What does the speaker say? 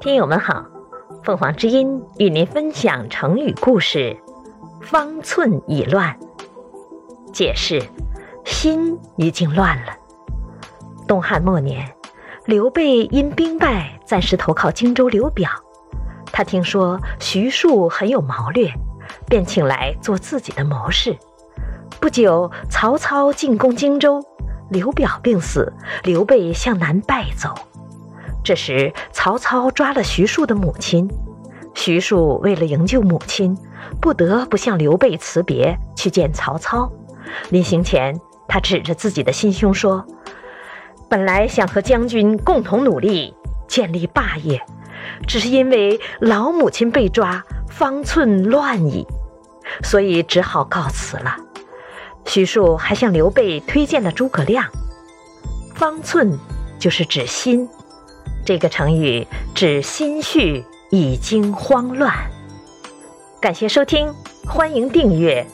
听友们好，凤凰之音与您分享成语故事“方寸已乱”。解释：心已经乱了。东汉末年，刘备因兵败，暂时投靠荆州刘表。他听说徐庶很有谋略，便请来做自己的谋士。不久，曹操进攻荆州，刘表病死，刘备向南败走。这时，曹操抓了徐庶的母亲，徐庶为了营救母亲，不得不向刘备辞别，去见曹操。临行前，他指着自己的心胸说：“本来想和将军共同努力，建立霸业。”只是因为老母亲被抓，方寸乱矣，所以只好告辞了。徐庶还向刘备推荐了诸葛亮。方寸就是指心，这个成语指心绪已经慌乱。感谢收听，欢迎订阅，